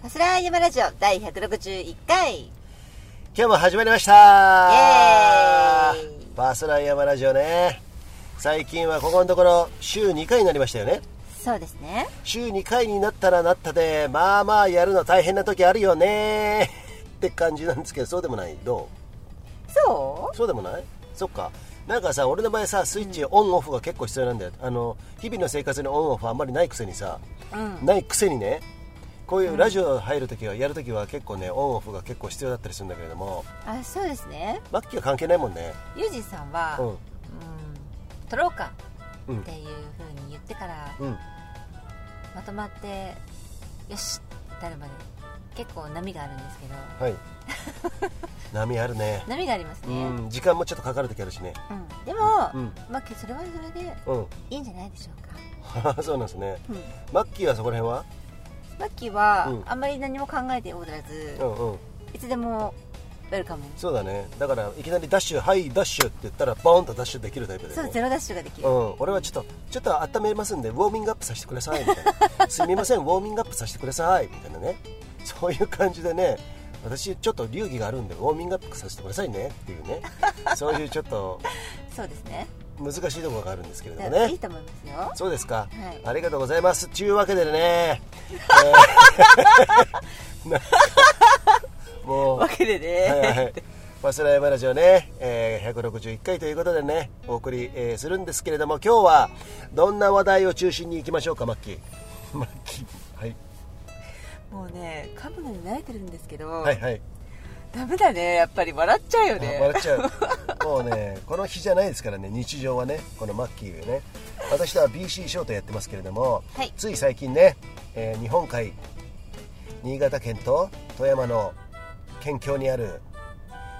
ファスラー山ラジオ第161回イ今日も始まりました。エーイ。バスライヤマラジオね。最近はここのところ週2回になりましたよね。そうですね。週2回になったらなったでまあまあやるの大変な時あるよね。って感じなんですけどそうでもない？どそう？そうでもない？そっか。なんかさ俺の場合さスイッチオンオフが結構必要なんだよ。あの日々の生活にオンオフあんまりないくせにさ、うん。ないくせにねこういうラジオ入るときはやるときは結構ねオンオフが結構必要だったりするんだけれども。あそうですね。マッキーは関係ないもんね。ユージさんは、ううんん、撮ろうかうん。っていうふうに言ってからうん。まとまってよしってなるまで結構波があるんですけど。はい。波あるね。波がありますね、うん。うん時間もちょっとかかるときあるしね。でも、うん。まあそれはそれでうん。いいんじゃないでしょうか、そうなんですね。うん、マッキーはそこら辺は？マッキーは、うん。あんまり何も考えておらず、うんうん。いつでもウェルカム。そうだね。だからいきなりダッシュはいダッシュって言ったらボーンとダッシュできるタイプだよね。そうゼロダッシュができる、うん、俺はちょっとちょっと温めますんでウォーミングアップさせてくださいみたいな。すみませんウォーミングアップさせてくださいみたいなね。そういう感じでね私ちょっと流儀があるんでウォーミングアップさせてくださいねっていうね。そういうちょっとそうですね難しいところがあるんですけれどもね。いいと思いますよ。そうですか、はい。ありがとうございます。というわけでね、えー もう。わけでね、はいはいファスラジオね、えー161回ということでねお送り、えーするんですけれども今日はどんな話題を中心にいきましょうかマッキー。マッキー。はい。もうね噛むのに慣れてるんですけど、はいはい。ダメだねやっぱり。笑っちゃうよあね笑っちゃう もうねこの日じゃないですからね日常はねこのマッキーね。私とは BC ショートやってますけれども、はい。つい最近ね、えー日本海新潟県と富山の県境にある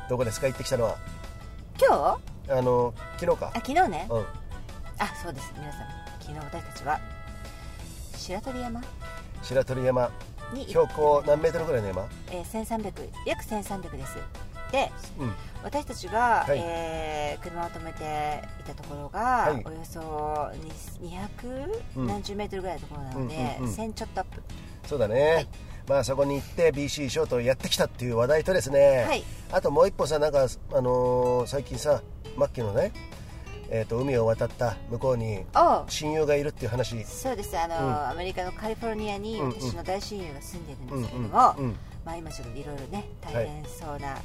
どこですか？行ってきたのは。今日？あの昨日か。あ昨日ね。うん。あそうです。皆さん昨日私たちは白鳥山？白鳥山。に標高何メートルぐらいの山？えー、1300約1300ですでうん。私たちが、はい。えー車を止めていたところが、はい。およそに200、うん。何十メートルぐらいのところなので、うんうんうん。1000ちょっとアップ。そうだね、はい。まあそこに行って BC ショートをやってきたっていう話題とですね、はい。あともう一歩さなんか、あのー最近さマッキーのね、えー、と海を渡った向こうに親友がいるっていう話。そうですあの、うん。アメリカのカリフォルニアにうんうん。私の大親友が住んでるんうんですけれども、うんうんまあ、今ちょっといろいろね大変そうな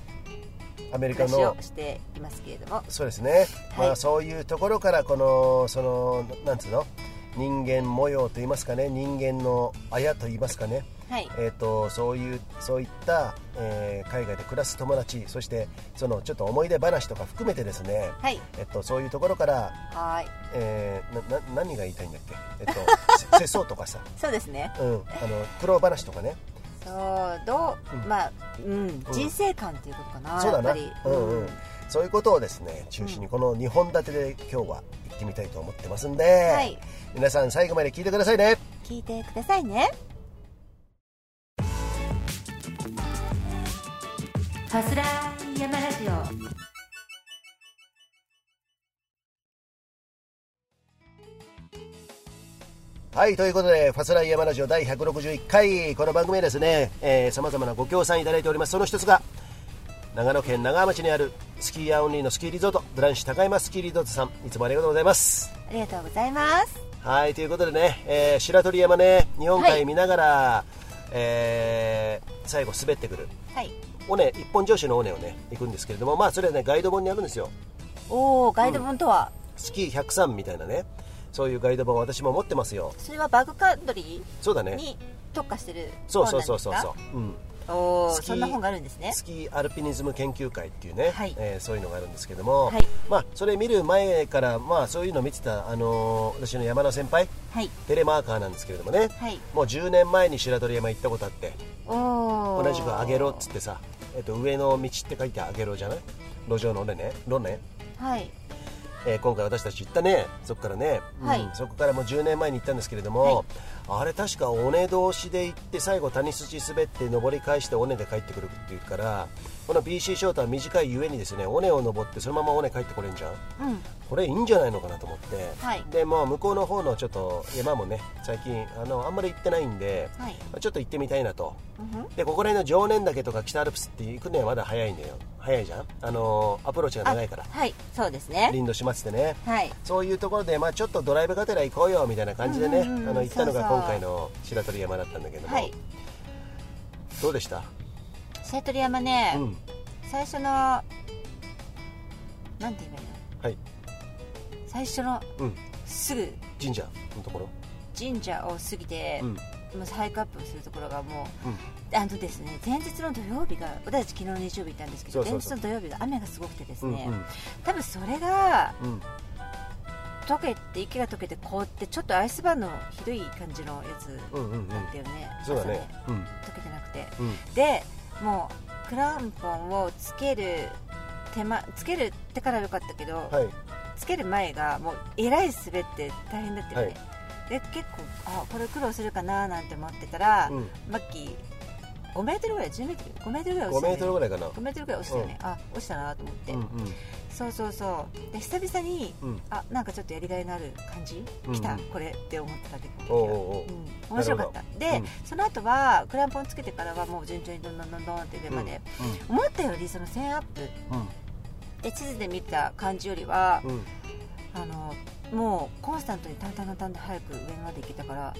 アメリカのをしていますけれども、そうですね、はい。まあそういうところからこのそのなんつうの？人間模様といいますかね。人間のあやといいますかね。はい。えー、とそういうそういった、えー海外で暮らす友達そしてそのちょっと思い出話とか含めてですね、はい。えっと、そういうところから、はーい。えーなな何が言いたいんだっけ、えっと、せ世相とかさ、そうですね。うん、あの苦労話とかねそうどう、うん。まあ、うん、人生観っていうことかな、そうだな。やっぱり、うんうん。そういうことをですね中心にこの2本立てで今日は行ってみたいと思ってますんで、はい。皆さん最後まで聞いてくださいね。聞いてくださいね。ファスラー山ラジオはい、ということで、ファスライヤマラジオ第161回、この番組はですね、えー、様々なご協賛いただいております。その一つが、長野県長浜町にあるスキーヤーオンリーのスキーリゾート、ブランシュ高山スキーリゾートさん、いつもありがとうございます。ありがとうございます。はい、ということでね、えー白鳥山ね、日本はい。海見ながら、えー最後滑ってくる、はい。尾根、一本上司の尾根をね、行くんですけれども、まあそれはね、ガイド本にあるんですよ。おおガイド本とは、スキー103みたいなね、そういうガイド本私も持ってますよ。それはバックカントリそうだね。ーに特化してるそう本そうそう。なんですか？そうそう。うん。おそんな本があるんですね。スキーアルピニズム研究会っていうね、はい。えーそういうのがあるんですけども、はい。まあ、それ見る前から、まあ、そういうのを見てた、あのー私の山の先輩はい。テレマーカーなんですけれどもね、はい。もう10年前に白鳥山行ったことあって同じく「あげろ」っつってさ、えっと上の道って書いて「あげろ」じゃない？路上のね？路ね？はいえー今回私たち行ったね。そこからね、うん。はいそこからもう10年前に行ったんですけれども、あれ確か尾根通しで行って最後谷筋滑って登り返して尾根で帰ってくるっていうからこの BC ショートは短いゆえにですね尾根を登ってそのまま尾根帰ってこれんじゃん。うん。これいいんじゃないのかなと思って、はい。でもう向こうの方のちょっと山もね最近あのあんまり行ってないんで、はい。ちょっと行ってみたいなと。うんでここら辺の常念岳とか北アルプスって行くのはまだ早いんだよ早いじゃん？あのアプローチが長いから。あはい。そうですね。林道始末でね。はい。そういうところで、まあ、ちょっとドライブがてら行こうよみたいな感じでね、うんうんうんあの行ったのが今回の白鳥山だったんだけども、はい。どうでした、白鳥山ね、うん。最初のなんて言えばいいの？はい。最初のうん、すぐ。神社のところ、神社を過ぎて、うんもうハイクアップをするところがもううん。あのですね前日の土曜日が私たち昨日日曜日行ったんですけど前日の土曜日が雨がすごくてですね、うん多分それがうん。うん溶けて雪が溶けて凍ってちょっとアイスバーンのひどい感じのやつうんうんうん。だったよね、そうだね。朝うん。溶けてなくて。うん。でもうクランポンをつける手間つけるってからよかったけど、はい。つける前がもうえらい滑って大変だったよね、はいで結構あこれ苦労するかななんて思ってたら、うん。マッキー5メートルぐらい10メートル5メートルぐらい5メートルぐらいかな。5メートルぐらい落ちたよね、あ落ちたなと思って、うんうん。そうそうそう。で久々に、うん。あなんかちょっとやりがいのある感じ、来たうん。うんこれって思っただけおうん、面白かった。で、うん。その後はクランポンつけてからはもう順調にどんどんどんどんって上まで、思ったよりその1000アップうん。で地図で見た感じよりは、うんうん。あのもうコンスタントに淡々な淡々で早く上まで行けたから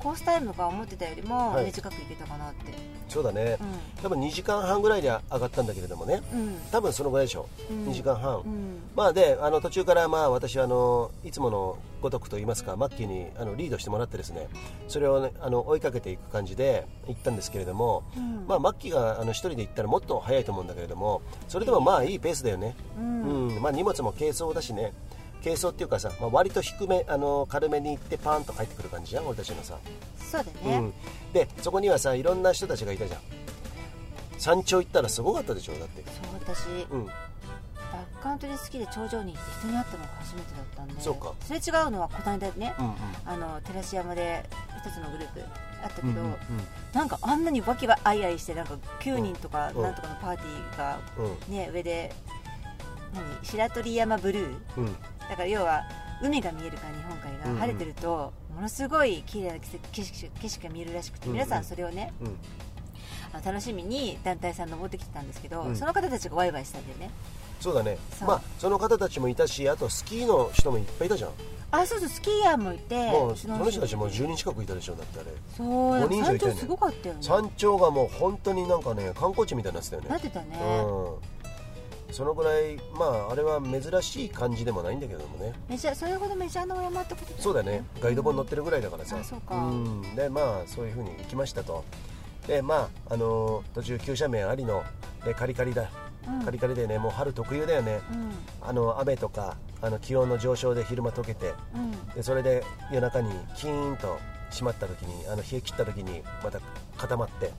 コースタイムが思ってたよりもはい。短く行けたかなって、そうだね。多分2時間半ぐらいで上がったんだけれどもね。うん。うん多分そのぐらいでしょ。うん。2時間半。うん。まあであの途中からまあ私はあのいつものごとくと言いますかマッキーにあのリードしてもらってですね。それを、ね、あの追いかけていく感じで行ったんですけれども、うん。まあ、マッキーがあの一人で行ったらもっと早いと思うんだけれどもそれでもまあいいペースだよね、ううんん。まあ、荷物も軽装だしね軽装っていうかさ、まあ、割と低めあの軽めに行ってパーンと帰ってくる感じじゃん俺たちのさ、そうだね、うん、でそこにはさいろんな人たちがいたじゃん。山頂行ったらすごかったでしょだって。そう私うん。バックカントリー好きで頂上に行って人に会ったのが初めてだったんで。そうか。すれ違うのはこの間ね、うんうん。あの照山で一つのグループあったけど、うんうんなんかあんなにわきわあいあいしてなんか9人とかうん。なんとかのパーティーがうん。ね、上で何白鳥山ブルー。うん。うんだから要は海が見えるから日本海が。晴れてるとものすごい綺麗な景色景色が見えるらしくて皆さんそれをね楽しみに団体さん登ってきてたんですけど、うんその方たちがワイワイしたんだよね。そうだね。まあその方たちもいたしあとスキーの人もいっぱいいたじゃん。あそうそうスキーヤーもいてもうその人たちも。10人近くいたでしょだってあれ。そう5人以上いたよね。山頂すごかったよね。山頂がもう本当になんかね観光地みたいになってたよね。なってたね、うんそのぐらいまああれは珍しい感じでもないんだけどもね。メジャーそれほどメジャーなお山ってことねそうだね。ガイド本載ってるぐらいだからさ、あそうか。ん。でまあそういうふうに行きましたと。でまああのー途中急斜面ありのでカリカリだ、うん。カリカリでねもう春特有だよね。うん。あの雨とかあの気温の上昇で昼間溶けて。うん。でそれで夜中にキーンと閉まった時にあの冷え切った時にまた固まって。はい。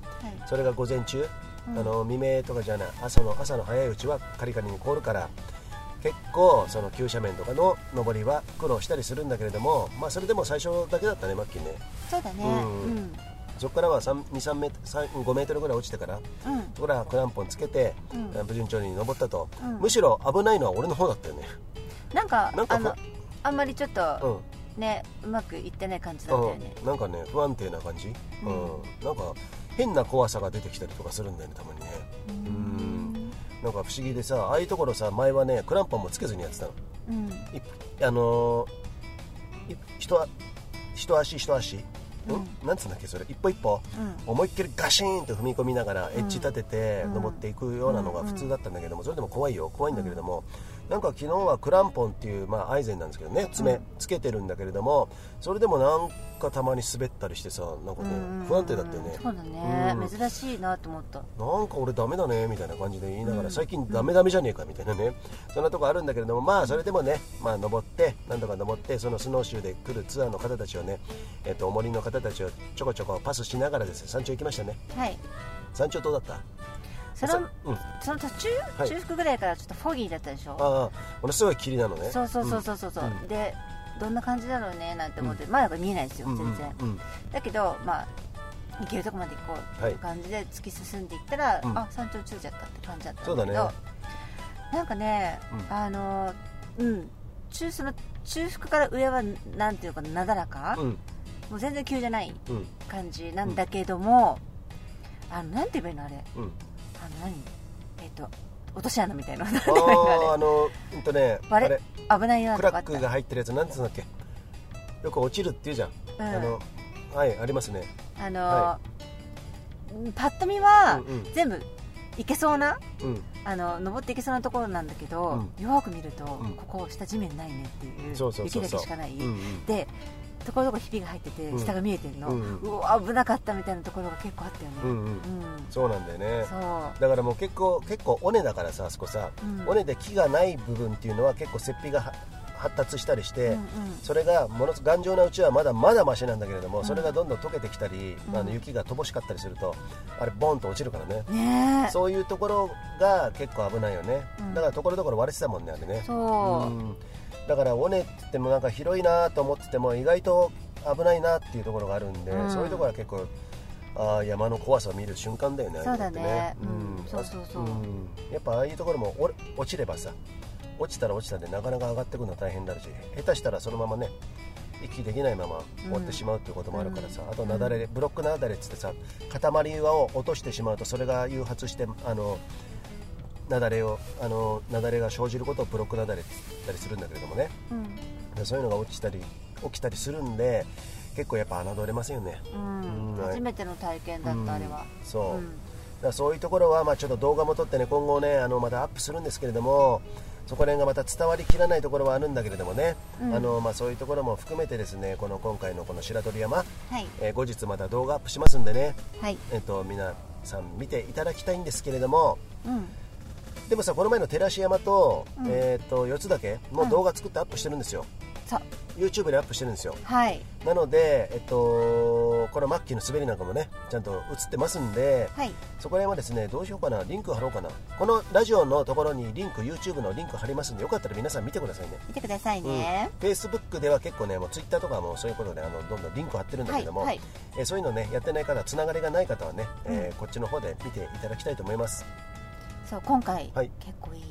それが午前中、うんあの未明とかじゃない。朝の朝の早いうちはカリカリに凍るから結構その急斜面とかの上りは苦労したりするんだけれどもまあそれでも最初だけだったねマッキーね。そうだね。うん。うん。そこからは23メートル3 5メートルぐらい落ちてからうん。そこからクランポンつけて、うん。順調に登ったと、うん。むしろ危ないのは俺の方だったよね。なんかなんかあのあんまりちょっうん。とね、うまくいってない感じだったよね。うん、なんかね不安定な感じ、ううんん。なんか変な怖さが出てきたりとかするんだよねたまにね。ううん。なんか不思議でさああいうところさ前はねクランポンもつけずにやってたの。うん。いあのーい一足一足？一足、ん、なんつうんだっけそれ。一歩一歩、うん。思いっきりガシーンと踏み込みながらエッジ立ててうん。登っていくようなのが普通だったんだけどもそれでも怖いよ。怖いんだけれどもなんか昨日はクランポンっていう、まあ、アイゼンなんですけどね爪つけてるんだけれどもそれでもなんかたまに滑ったりしてさなんかねうん不安定だったよね。そうだね、うん。珍しいなと思った。なんか俺ダメだねみたいな感じで言いながら、うん。最近ダメダメじゃねえかみたいなね。そんなとこあるんだけれどもまあそれでもねまあ登って何とか登ってそのスノーシューで来るツアーの方たちをねえっとお森の方たちをちょこちょこパスしながらですね山頂行きましたね。はい。山頂どうだった？そのうん、あその途中、はい。中腹ぐらいからちょっとフォギーだったでしょ？あものすごい霧なのね。そうそうそうそうそう、うん。でどんな感じだろうねなんて思って、まだ見えないですようん全然、うん。うんだけどまあ行けるとこまで行こうっていう感じで突き進んでいったら、うん。あ山頂着いちゃったって感じだったんだけどね。なんかね、うん。あのうん。中その中腹から上はなんていうかなだらか、うん。もう全然急じゃないうん。感じなん。だけども、あのなんて言えばいいのあれ？うん。あの何？えっ、と落とし穴みたいな。あのあーあのうんとねあれれ危ないなクラックが入ってるやつなんつうんだっけ？よく落ちるっていうじゃん、うん。あのはいありますね。あの、はパッと見は、うんうん。全部行けそうなうん。あの登っていけそうなところなんだけど、よく見ると、うんここ下地面ないねっていうそうそうそうそう。雪だけしかない、うんうん。でところどころひびが入っててうん。下が見えてるの、ううんわ危なかったみたいなところが結構あったよね。うんうん。うん。そうなんだよね。だからもう結構結構尾根だからさあそこさ、うん。尾根で木がない部分っていうのは結構雪庇がは発達したりして、うんうん。それがものす頑丈なうちはまだまだマシなんだけれども、うん。それがどんどん溶けてきたり、うん。あの雪が乏しかったりするとあれボンと落ちるからね、ねえ。そういうところが結構危ないよね、うん。だからところどころ割れてたもんねあれね。そう、んだから尾根って言ってもなんか広いなと思ってても意外と危ないなっていうところがあるんで、うん。そういうところは結構あー山の怖さを見る瞬間だよねそうだね。ああいうん。そうそうそう。あん。やっぱああいうところもお落ちればさ落ちたら落ちたでなかなか上がってくるの大変になるし下手したらそのままね息できないまま終わってしまうっていうこともあるからさ、うん。あと雪崩ブロック雪崩っつってさ塊輪を落としてしまうとそれが誘発してあの雪崩をあの雪崩が生じることをブロック雪崩って言ったりするんだけれどもね。うん。でそういうのが落ちたり起きたりするんで結構やっぱ侮れませんよね。うん。うん初めての体験だった、あれは。うんそう、うん。だそういうところはまあちょっと動画も撮ってね今後ねあのまたアップするんですけれどもそこら辺がまた伝わりきらないところはあるんだけれどもね、うん。あのまあ、そういうところも含めてですねこの今回のこの白鳥山、はい。えー後日また動画アップしますんでね、はい。えっと皆さん見ていただきたいんですけれどもうんでもさこの前の照山と,、うん。えー、と四つ岳も動画作ってアップしてるんですよ、さ YouTube でアップしてるんですよ。はい。なので、えっと、このマッキーの滑りなんかもねちゃんと映ってますんで、はい。そこら辺はですねどうしようかなリンク貼ろうかな。このラジオのところにリンク YouTube のリンク貼りますんでよかったら皆さん見てくださいね。見てくださいね、うん、Facebook では結構ねもう Twitter とかもそういうことであのどんどんリンク貼ってるんだけども、はい。はい。えーそういうのねやってない方つながりがない方はね、えーうん。こっちの方で見ていただきたいと思いますそう今回、はい。結構いい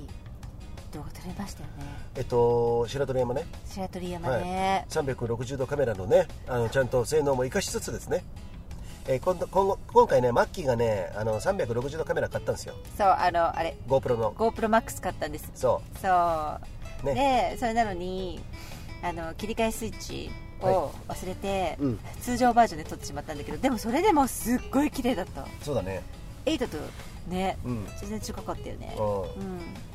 動画撮れましたよね。えっと白鳥山ね。白鳥山ね、360度カメラのねあのちゃんと性能も生かしつつですね。えー今度今後今回ねマッキーがねあの360度カメラ買ったんですよ。そうあのあれ。GoPro の。GoProMax 買ったんです。そそう、ね。でそれなのにあの切り替えスイッチを忘れて、うん。通常バージョンで撮ってしまったんだけどでもそれでもすっごい綺麗だった。うそうだね8とねうん。全然近かったよね。うん。うん。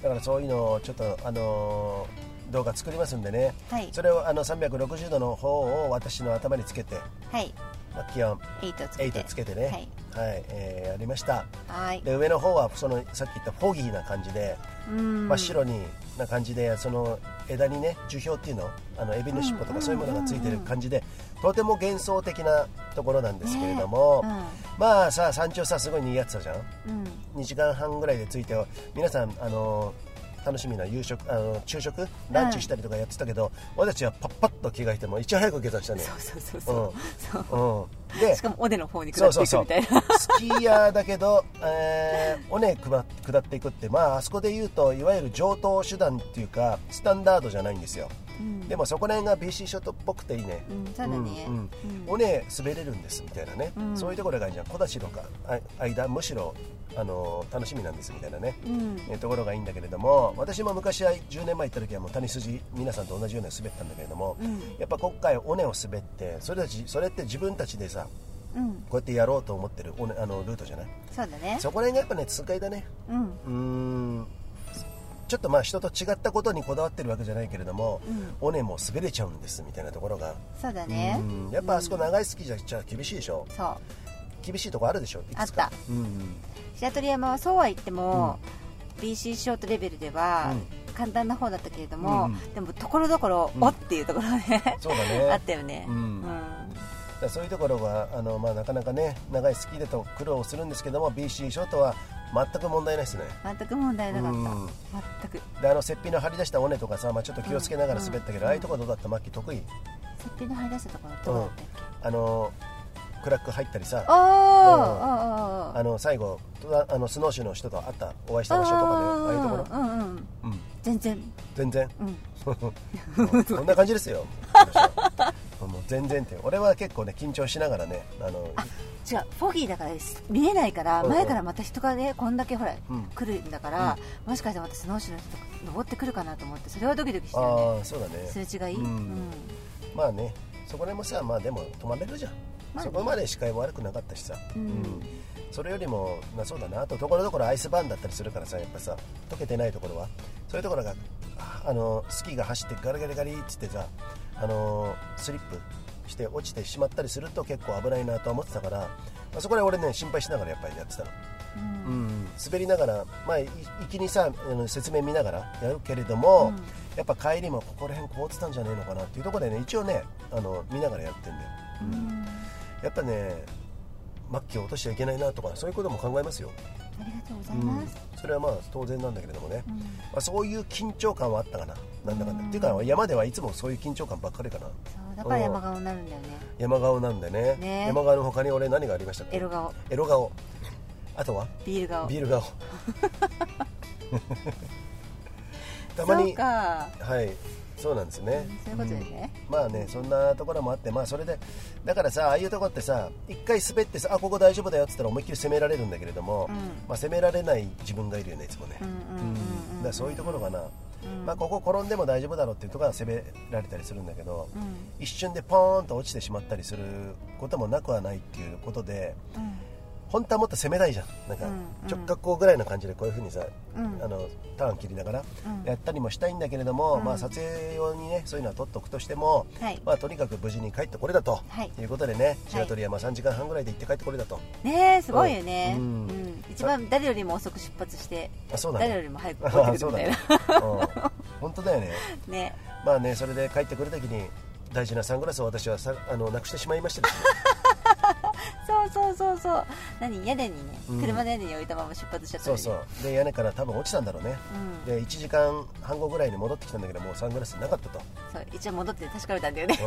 だからそういうのをちょっとあのー動画作りますんでね。はい。それをあの360度の方を私の頭につけて。はいマッキーは8つけて。8つけてね。はい。はい、えーやりました。はい。で上の方はそのさっき言ったフォギーな感じでうん。真っ白にな感じでその枝にね樹氷っていうのあのエビの尻尾とうん。かそういうものがついてる感じでとても幻想的なところなんですけれども、ねまあさ山頂さすごい賑わってたじゃん？うん。うん2時間半ぐらいで着いて皆さんあの楽しみな夕食あの昼食ランチしたりとかやってたけど、私たちはパッパッと着替えてもいち早く下山したね。そうそうそうそう、でしかも尾根の方に下っていくみたいな。スキーヤーだけど、えー尾根下下っていくって、まあ、あそこで言うといわゆる上等手段っていうかスタンダードじゃないんですよ。うんでもそこら辺が BC ショットっぽくていいね、うんそうだね。うんうん。うん。尾根滑れるんですみたいなね、うん。そういうところがいいじゃん小田代かあ間むしろ、あの楽しみなんですみたいなね、うところがいいんだけれども私も昔は10年前行った時はもう谷筋皆さんと同じように滑ったんだけれども、うん。やっぱ今回尾根を滑ってそれたちそれって自分たちでさうん。こうやってやろうと思ってるあのルートじゃない？そうだね。そこら辺がやっぱね痛快だね。うん。うーんちょっとまあ人と違ったことにこだわってるわけじゃないけれども、うん。尾根も滑れちゃうんですみたいなところが。そうだね。うん。やっぱあそこ長いスキーじゃじゃ厳しいでしょ？そう。厳しいとこあるでしょ？いくあった。うん白鳥山はそうは言っても、BC ショートレベルでは簡単な方だったけれども、うんうん。でもところどころ、うん。おっていうところねそうだね。あったよね、うん。そういうところがあの、まあ、なかなかね長いスキーでと苦労するんですけども BC ショートは全く問題ないですね。全く問題なかった、うん。全く。であの雪庇の張り出した尾根とかさ、まあ、ちょっと気をつけながら滑ったけど、うん。ああいうとこどうだった？マッキー得意？雪庇の張り出したところどうだった？っけ、あのクラック入ったりさ。あああああの最後とあのスノーシューの人と会ったお会いした場所とかでああいうところ、うんうんうん、全然。全然？うん。こんな感じですよ もう全然って俺は結構ね緊張しながらねあの違う。フォギーだから見えないからうんうん。前からまた人がねこんだけほら、うん。来るんだから、もしかしてまたスノーシューの人登ってくるかなと思ってそれはドキドキしてるね。ああそうだね。すれ違い、うん。うん。まあねそこでもさまあでも止まれるじゃん、まあね。そこまで視界も悪くなかったしさ、うん。それよりも、まあ、そうだな。あとところどころアイスバーンだったりするからさやっぱさ溶けてないところは。そういうところがああのスキーが走ってガリガリガリっつってさあのスリップして落ちてしまったりすると結構危ないなと思ってたから、まあ、そこで俺ね心配しながらやっぱりやってたの、うん。うん、滑りながら、まあ、い行きにさあの説明見ながらやるけれども、うん。やっぱ帰りもここら辺凍ってたんじゃねえのかなっていうところでね一応ねあの見ながらやってんだよ、うん。やっぱね末期を落としちゃいけないなとかそういうことも考えますよ、ありがとうござうんいます、それはまあ当然なんだけれどもね、うん。まあ、そういう緊張感はあったかな。なんだかんだ、うん。っていうか山ではいつもそういう緊張感ばっかりかな。そうだから山顔になるんだよね。山顔なんでね。ね。山顔の他に俺何がありましたっけ？エロ顔。エロ顔。あとは？ビール顔。ビール顔。たまにか、はいそうなんですね。うんそういうことだよね。うん。まあねそんなところもあってまあそれでだからさああいうとこってさ一回滑ってさあここ大丈夫だよっつったら思いっきり攻められるんだけれども、うん。まあ、攻められない自分がいるよねいつもね。うんだそういうところかな、うん。まあ、ここ転んでも大丈夫だろうっていうところは攻められたりするんだけど、うん。一瞬でポーンと落ちてしまったりすることもなくはないっていうことでうん本当はもっと攻めたいじゃん。なんか直角行ぐらいの感じでこういうふうにさ、うん。あのターン切りながらうん。やったりもしたいんだけれども、うん。まあ、撮影用にねそういうのは撮っとくとしても、はい。まあ、とにかく無事に帰ってこれだと、はい。い、うことでね白鳥山3時間半ぐらいで行って帰ってこれだと、ねえすごいよね、ううん。ん一番誰よりも遅く出発してあそうだね誰よりも早く帰ってくるみたいな。うん。本当だよね。ね。まあねそれで帰ってくるときに大事なサングラスを私はさあのなくしてしまいましてですねそうそうそうそう。何？屋根にね、うん。車の屋根に置いたまま出発しちゃったそうそう。で屋根から多分落ちたんだろうね。うん。で1時間半後ぐらいに戻ってきたんだけどもうサングラスなかったと、そう一応戻って確かめたんだよね、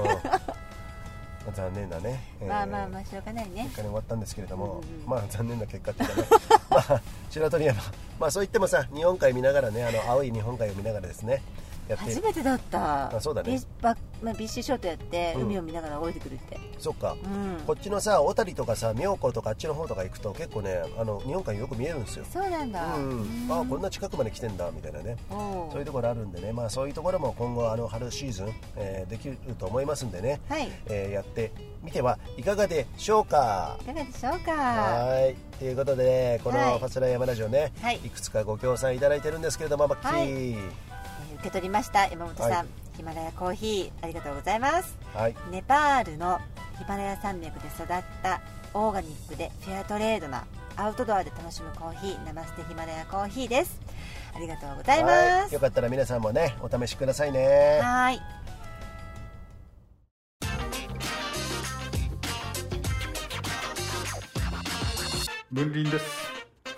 うん、残念だね、えー。まあまあまあしょうがないね。結果に終わったんですけれども、うんうん。まあ残念な結果っていうかね。まあ白鳥山。まあそう言ってもさ日本海見ながらねあの青い日本海を見ながらですねやって。初めてだった。あそうだね。ビバまあ、ビッショートやってうん。海を見ながら降りてくるって。そっか、うん。こっちのさ小谷とかさ妙高とかあっちの方とか行くと結構ねあの日本海よく見えるんですよ。そうなんだ。うん、あこんな近くまで来てんだみたいなね。そういうところあるんでね、まあ、そういうところも今後あの春シーズン、えーできると思いますんでね、はい。えーやってみてはいかがでしょうか。いかがでしょうか。はい。ということでこのはい。ファスライヤマラジオね、はい。いくつかご協賛いただいてるんですけれどもマッキー。はい。えー受け取りました。山本さん、はい。ヒマラヤコーヒーありがとうございます。はい。ネパールのヒマラヤ山脈で育ったオーガニックでフェアトレードなアウトドアで楽しむコーヒーナマステヒマラヤコーヒーです。ありがとうございます。はい。よかったら皆さんもねお試しくださいね。はい。分輪です。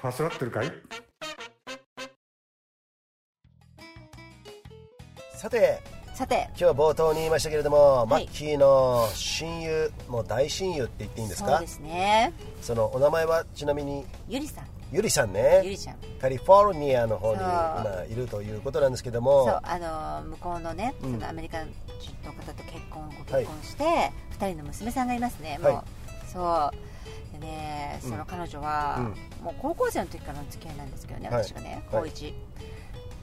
ファスラってるかい？さてさて。今日は冒頭に言いましたけれども、い。マッキーの親友もう大親友って言っていいんですか？そうですね。そのお名前はちなみに？ゆりさん。ゆりさんゆねりちゃん。カリフォルニアの方に今いるということなんですけども。そうあの向こうのね、うん。そのアメリカ人の方と結婚ご結婚して、二人の娘さんがいますね。もう、はいそう。でねその彼女は、もう高校生の時からの付き合いなんですけどねはい。私がねはい。高一、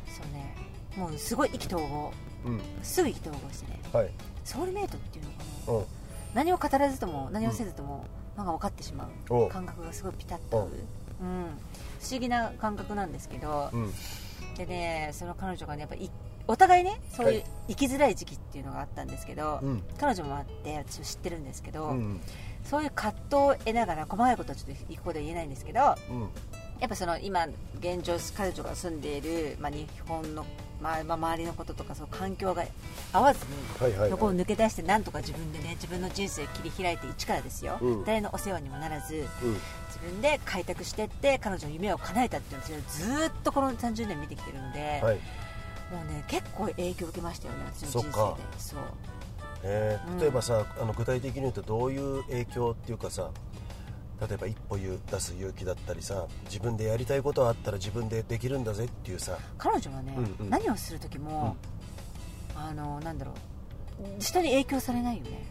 そうねもうすごい意気投合。うん。すぐ意気投合して。ねはい。ソウルメイトっていうのかな。うん。何を語らずとも何をせずとも、なんか分かってしまおう。感覚がすごいピタッと合う、う。ん、不思議な感覚なんですけど、うん。でねその彼女がねやっぱいお互いねそういうはい。生きづらい時期っていうのがあったんですけど、うん。彼女もあって私も知ってるんですけど、うんそういう葛藤を得ながら細かいことはちょっとここで言えないんですけどやうん。っぱその今現状彼女が住んでいる、まあ、日本のまあまあ、周りのこととかそう環境が合わずに、を抜け出してなんとか自分でね自分の人生を切り開いて一からですよ、うん。誰のお世話にもならずうん。自分で開拓していって彼女の夢を叶えたっていうのをずーっとこの30年見てきてるので、はい。もうね結構影響を受けましたよね私の人生で。そう。え。ーうん。例えばさ、あの具体的に言うとどういう影響っていうかさ例えば一歩言う出す勇気だったりさ自分でやりたいことがあったら自分でできるんだぜっていうさ。彼女はね、うんうん。何をする時も、あのなんだろう人に影響されないよね。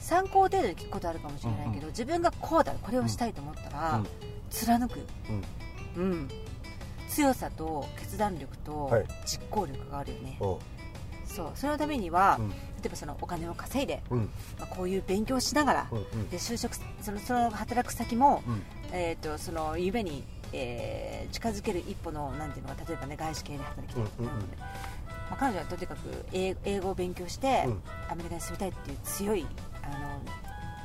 参考程度に聞くことあるかもしれないけど、自分がこうだこれをしたいと思ったら、うん。貫く、うん。うん、強さと決断力とはい。実行力があるよね、おうそうそのためには、うん。例えばそのお金を稼いで、うん。まあ、こういう勉強をしながら、うんうん。で就職そのその働く先も、うん。えー、とその夢に、えー近づける一歩のなんていうのが例えばね外資系で働きたいとか、うんうんうん。まあ、彼女はとにかく英英語を勉強して、うん。アメリカに住みたいっていう強いあ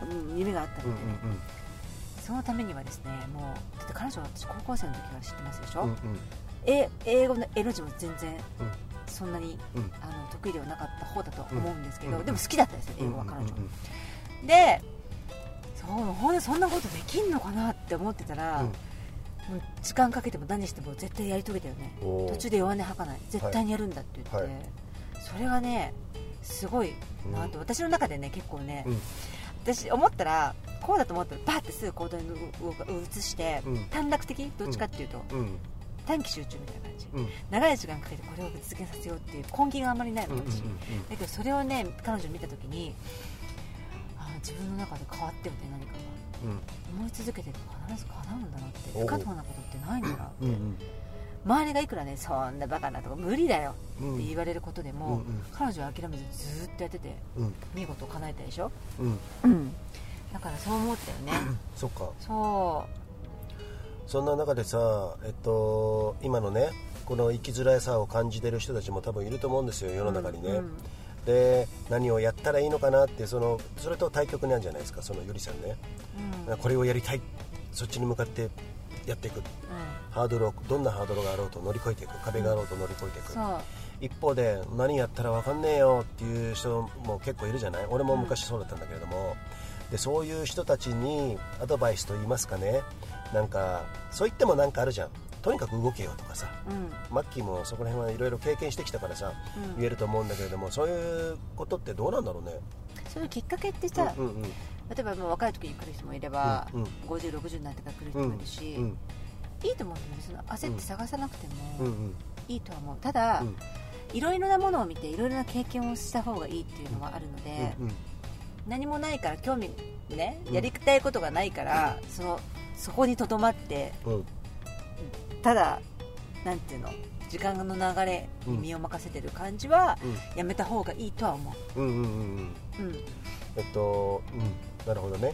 の、うん夢があったうんのでね、そのためにはですねもうだって彼女は私高校生の時から知ってますでしょ、うんうん。え英語の L 字も全然うんそんなにうん。あの得意ではなかった方だと思うんですけど、うん。でも好きだったんですよ英語は彼女、でそうほんでそんなことできんのかなって思ってたら、うん。もう時間かけても何しても絶対やり遂げたよね。途中で弱音吐かない。絶対にやるんだって言って、はい。それがねすごいなうん。と、私の中でね結構ね、うん。私思ったらこうだと思ったらバーってすぐ行動に移して、うん。短絡的？どっちかっていうと、うん短期集中みたいな感じ、うん。長い時間かけてこれを実現させようっていう根気があんまりないの私、うんうんうんだけどそれをね彼女見た時にあー自分の中で変わってるって何かが。うん。思い続けて必ず叶うんだなって不可能なことってないんだなって、うんうん周りがいくらねそんなバカなとか無理だようん。って言われることでも、うんうん。彼女は諦めずずーっとやっててうん。見事叶えたでしょ、うん。うん、だからそう思ったよね。そっか。そそんな中でさえっと今のねこの生きづらさを感じてる人たちも多分いると思うんですよ世うの中にね、うんで何をやったらいいのかなってそのそれと対極なんじゃないですかそのゆりさんね。うん。これをやりたい。そっちに向かってやっていく。ハードルをどんなハードルがあろうと乗り越えていく。壁があろうと乗り越えていく、一方で何やったら分かんねえよっていう人も結構いるじゃない？俺も昔そうだったんだけれども、でそういう人たちにアドバイスと言いますかねなんかそう言ってもなんかあるじゃん。とにかく動けよとかさ。うん。マッキーもそこら辺はいろいろ経験してきたからさ、うん。言えると思うんだけれどもそういうことってどうなんだろうね。そういうきっかけってさ、うんうん例えばもう若い時に来る人もいれば、うんうん。5060になってから来る人もいるし、うんいいと思うんだよね。その焦って探さなくてもうんうん。いいとは思う。ただ、うん。いろいろなものを見ていろいろな経験をした方がいいっていうのはあるので、うん何もないから興味ねうんやりたいことがないから、そのそこにとどまってうん。ただなんていうの時間の流れに身を任せてる感じは、やめた方がいいとは思う。んうんうんうんううん。うん。えっとうん。なるほどね。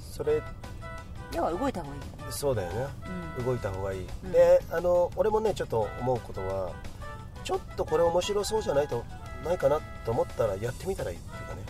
それ要は動いた方がいい。そうだよね。うん。動いた方がいい、うん。であの俺もねちょっと思うことはちょっとこれ面白そうじゃないとないかなと思ったらやってみたらいいっていうかね。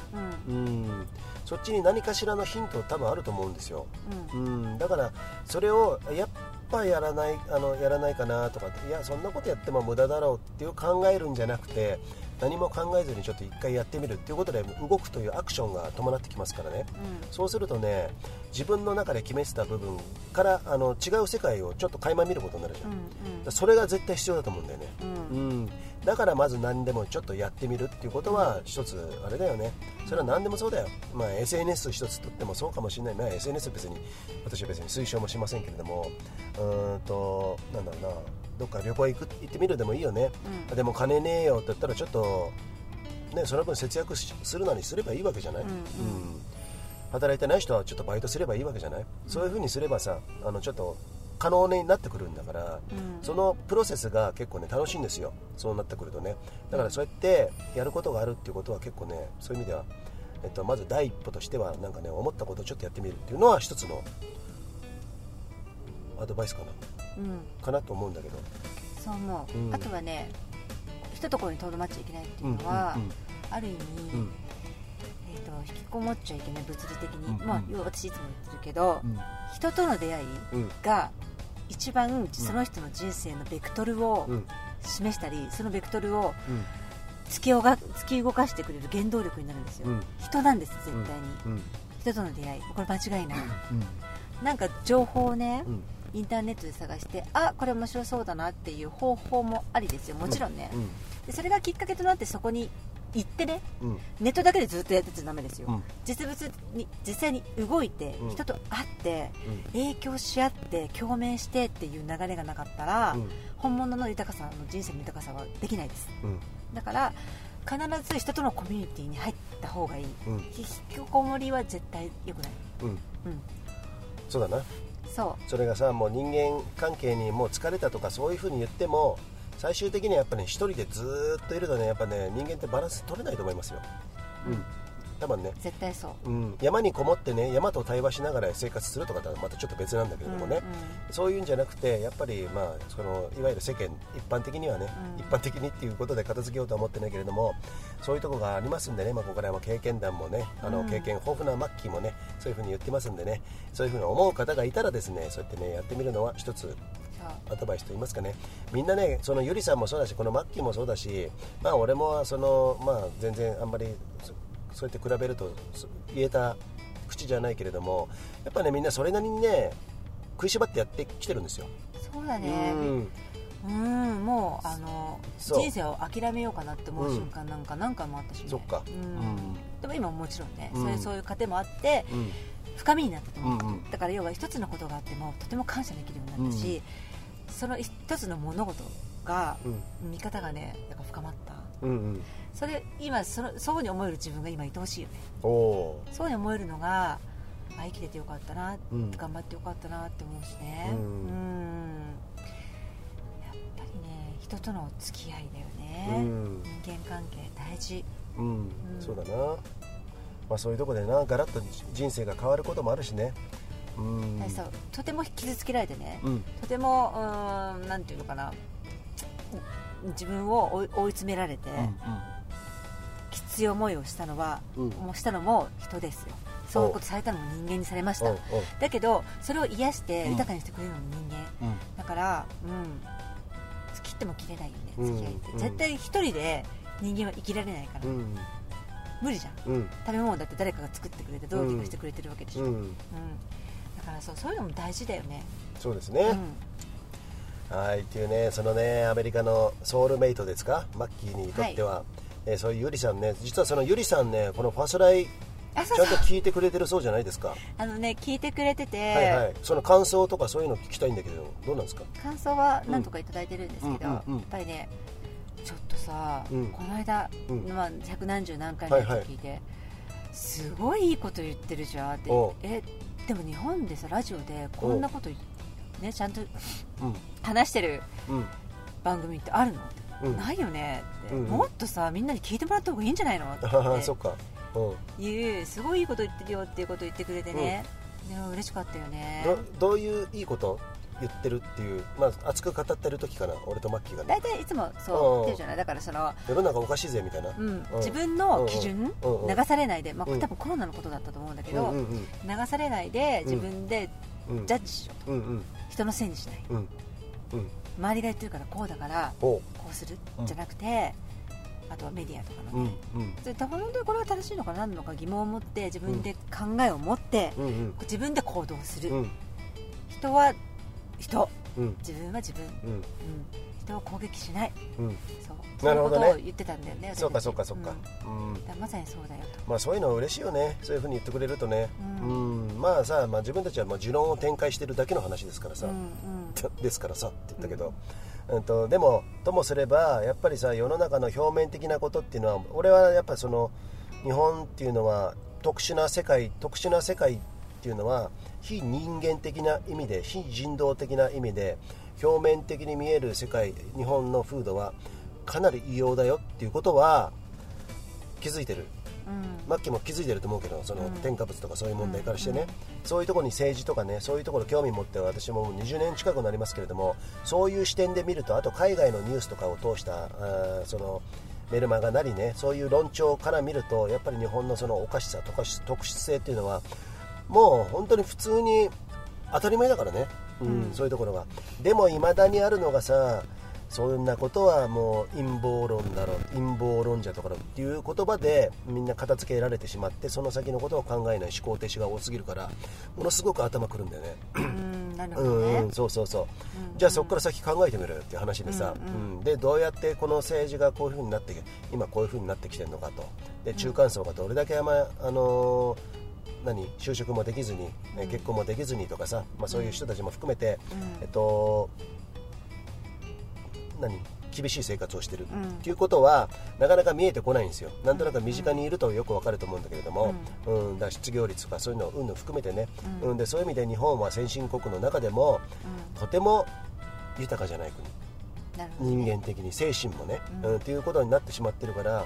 うん。うんそっちに何かしらのヒント多分あると思うんですよ、うん。うん、だからそれをやっぱやらないあのやらないかなとかいやそんなことやっても無駄だろうっていう考えるんじゃなくて何も考えずにちょっと一回やってみるっていうことで動くというアクションが伴ってきますからね。そうするとね自分の中で決めてた部分からあの違う世界をちょっと垣間見ることになるじゃん、うんだからそれが絶対必要だと思うんだよね、うんうん。うん、だからまず何でもちょっとやってみるっていうことは一つあれだよね。それは何でもそうだよ、まあ、SNS 一つとってもそうかもしれない、まあ、SNS 別に私は別に推奨もしませんけれども。うーんとなんだろうな。どっか旅行行く行ってみるでもいいよね、うん。でも金ねえよって言ったらちょっとねその分節約しするなりすればいいわけじゃない、うんうん。働いてない人はちょっとバイトすればいいわけじゃない、そういう風にすればさあのちょっと可能になってくるんだから、うん。そのプロセスが結構ね楽しいんですよ。そうなってくるとね。だからそうやってやることがあるっていうことは結構ねそういう意味では、えっと、まず第一歩としてはなんかね思ったことをちょっとやってみるっていうのは一つのアドバイスかな。うん。かなと思うんだけど。そう思う、うん。あとはね一ところにとどまっちゃいけないっていうのは、うんうんある意味、うん。えー、と引きこもっちゃいけない物理的に、うんまあ、要は私いつも言ってるけど、うん。人との出会いうん。が一番その人の人生のベクトルをうん。示したりそのベクトルをうん。突き動か突き動かしてくれる原動力になるんですよ、うん。人なんです絶対に、うん。人との出会い。これ間違いない。うん。なんか情報をね、うん。インターネットで探してあこれ面白そうだなっていう方法もありですよ。もちろんね、うん。でそれがきっかけとなってそこに行ってねうん。ネットだけでずっとやってちゃダメですよ、うん。実物に実際に動いて、うん。人と会ってうん。影響し合って共鳴してっていう流れがなかったら、うん。本物の豊かさの人生の豊かさはできないです。うん。だから必ず人とのコミュニティに入った方がいい。うん。引きこもりは絶対良くない。うん。うん。そうだな。そそれがさもう人間関係にもう疲れたとかそういうふうに言っても最終的にはやっぱね一人でずーっといるとねやっぱね人間ってバランス取れないと思いますよ。うん。多分ね。う絶対そう。うん、山にこもってね山と対話しながら生活するとかとはまたちょっと別なんだけれどもね、うんそういうんじゃなくてやっぱり、まあ、そのいわゆる世間一般的にはね、うん。一般的にっていうことで片付けようとは思ってないけれどもそういうところがありますんでね、まあ、ここからは経験談もねあのうん。経験豊富なマッキーもねそういうふうに言ってますんでねそういうふうに思う方がいたらですねそうやってねやってみるのは一つアドバイスと言いますかね。みんなねそのゆりさんもそうだしこのマッキーもそうだしまあ俺もそのまあ全然あんまりそそうやって比べるとそ言えた口じゃないけれどもやっぱねみんなそれなりにね食いしばってやってきてるんですよ、そうだね。うん。うんもうあの人生を諦めようかなって思う瞬間なんか何回もあったしね。そっか。うん。うん。でも今ももちろんね、うん。そういうそういう過程もあってうん。深みになったと思う、うんうん。だから要は一つのことがあってもとても感謝できるようになったし、その一つの物事が、うん。見方がねやっぱ深まった。うんうん。それ今そのそうに思える自分が今愛おしいよね。そうに思えるのがあ生きててよかったな、うん。頑張ってよかったなって思うしね。ううん。やっぱりね人との付き合いだよーね、うん。人間関係大事。うん、そうだな、まあ、そういうところでなガラッと人生が変わることもあるしねうん。だからさとても傷つけられてね、うん。とてもうーんなんていうのかな。自分を追い詰められて、きつい思いをしたのは、うん。もうしたのも人ですよ。そういうことされたのも人間にされました。うんう。んだけどそれを癒してうん。豊かにしてくれるのも人間、うん。だからうん。切っても切れないよねうん。付き合いって、うん。絶対一人で人間は生きられないから、うん。無理じゃん。うん。食べ物だって誰かが作ってくれてどうにかしてくれてるわけでしょ、ううんんだからそうそういうのも大事だよね、そうですね、うん。はいっていうねそのねアメリカのソウルメイトですか？マッキーにとっては、えーそういうゆりさんね。実はそのゆりさんねこのファスライあそうそう。ちゃんと聞いてくれてるそうじゃないですか、あのね聞いてくれてて、はいはい。その感想とかそういうの聞きたいんだけどどうなんですか？感想は何とかいただいてるんですけど、やっぱりねちょっとさ、うん。この間、うん。まあ、百何十何回のやつはいはい。聞いて、すごいいいこと言ってるじゃんって。えでも日本でさラジオでこんなことねちゃんとうん。話してるうん。番組ってあるの、うん。ないよねって、うんうん。もっとさみんなに聞いてもらった方がいいんじゃないのっ そっか。うん。ていうすごいいいこと言ってるよっていうこと言ってくれてね、でも嬉しかったよね。どどういういいこと？言ってるっていう、まあ、熱く語ってる時かな俺とマッキーがね。大体いつもそううん。言ってるじゃない。だからその世の中おかしいぜみたいな、うん、自分の基準、うんうん流されないで、まあ、うん。多分コロナのことだったと思うんだけど、うんうんうん。流されないで自分でうん。ジャッジしよう。うんうん。と人のせいにしない。うん。うん。周りが言ってるからこうだからこうするうん。じゃなくて、あとはメディアとかうん。のね、うんで本当にこれは正しいのか何なのか疑問を持って自分で考えを持って、うんうん。自分で行動する、うん。人は人。うん。自分は自分、うん。うん、人を攻撃しない。うん。そう。なるほどね。そういうことを言ってたんだよねそうか私。そうかそうか。うん。うん。だまさにそうだよと。まあそういうのは嬉しいよね。そういうふうに言ってくれるとね。ううん。まあさ、まあ、自分たちはまあ持論を展開してるだけの話ですからさ、うんうん。ですからさって言ったけど、うんとでもともすればやっぱりさ世の中の表面的なことっていうのは俺はやっぱその日本っていうのは特殊な世界特殊な世界っていうのは非人間的な意味で非人道的な意味で表面的に見える世界日本の風土はかなり異様だよっていうことは気づいてる。うん。マッキーも気づいてると思うけどそのうん。添加物とかそういう問題からしてね、うんそういうところに政治とかねそういうところ興味持って私ももう20年近くなりますけれどもそういう視点で見るとあと海外のニュースとかを通したあーそのメルマガなりねそういう論調から見るとやっぱり日本のそのおかしさ特殊特殊性っていうのはもう本当に普通に当たり前だからね。うん。うんそういうところが。でもいまだにあるのがさそんなことはもう陰謀論だろう陰謀論者とかっていう言葉でみんな片付けられてしまってその先のことを考えない思考停止が多すぎるからものすごく頭くるんだよね。うんね。んうん、そうそうそう、うん。じゃあそこから先考えてみるっていう話でさ、うんうん。でどうやってこの政治がこういう風になって今こういう風になってきてるのかと。で中間層がどれだけ、まああのー何就職もできずに、え結婚もできずにとかさ、まあ、そういう人たちも含めて、うん。えっと何厳しい生活をしてるうん。っていうことはなかなか見えてこないんですよ。なんとなく身近にいるとよくわかると思うんだけれども、うん。だから失業率とかそういうのをうんぬん含めてね、うん。うん、でそういう意味で日本は先進国の中でもとても豊かじゃない国。人間的に精神もね、ううんんっていうことになってしまってるから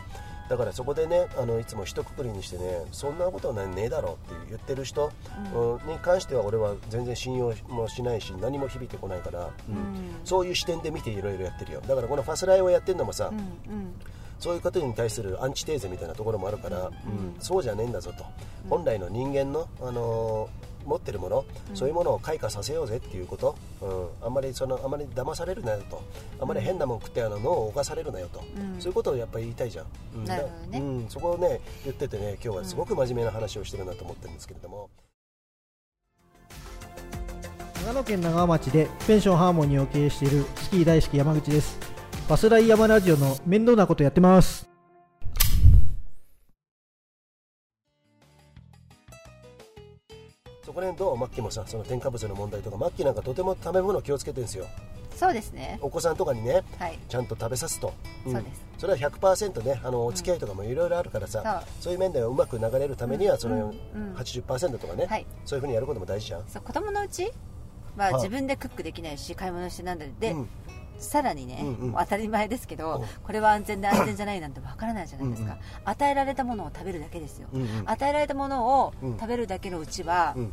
だからそこでねあのいつも一括りにしてねそんなことはねえだろうって言ってる人、うん。に関しては俺は全然信用もしないし何も響いてこないから、うん。うん。そういう視点で見ていろいろやってるよ。だからこのファスライをやってるのもさ、うんうん。そういうことに対するアンチテーゼみたいなところもあるから、うん。そうじゃねえんだぞと、本来の人間の、あのー持ってるもの、そういうものを開花させようぜっていうこと、うん、あんまりそのあんまり騙されるなよと。あんまり変なもん食ってあの脳を侵されるなよと、うん。そういうことをやっぱり言いたいじゃん、うん。なるほどね。うん、そこをね言っててね今日はすごく真面目な話をしてるなと思ってるんですけれども、長野県長浜町でペンションハーモニーを経営しているスキー大好き山口です。バスライ山ラジオの面倒なことやってます辺どう？マッキーもさその添加物の問題とかマッキーなんかとても食べ物気をつけてるんですよ。そうですね。お子さんとかにねはい。ちゃんと食べさすと、ん。そうです。それは100%ねあのお付き合いとかもいろいろあるからさ、そういう面ではうまく流れるためにはそのうん。うん。80%とかね、はい。そういうふうにやることも大事じゃん。そう子供のうちははい。自分でクックできないし買い物してなんだりで、うん。さらにね、うんうん。当たり前ですけど、うん。これは安全で安全じゃないなんてわからないじゃないですか、うんうん。与えられたものを食べるだけですよ、うんうん。与えられたものをうん。食べるだけのうちは、うん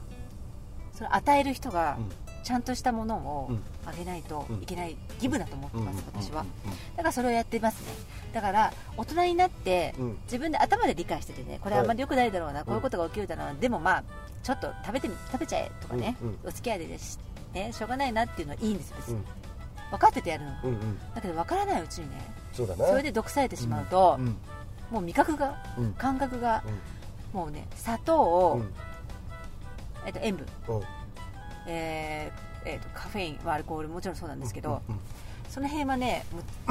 それ与える人がうん。ちゃんとしたものをうん。あげないとうん。いけない義務だと思ってます、私は、うん。だからそれをやってますね。だから大人になってうん。自分で頭で理解しててねこれあんまり良くないだろうな、こういうことが起きるだろうな、でもまあちょっと食べてみ食べちゃえとかね、お付き合いでですねしょうがないなっていうのはいいんですよ別に、うん。分かっててやるのだけど分からないうちにねそれで毒されてしまうと、うん。もう味覚がうん。感覚がうん。もうね砂糖を、うんえっと、塩分、う。んえーえーとカフェインはアルコールもちろんそうなんですけど、うんその辺はね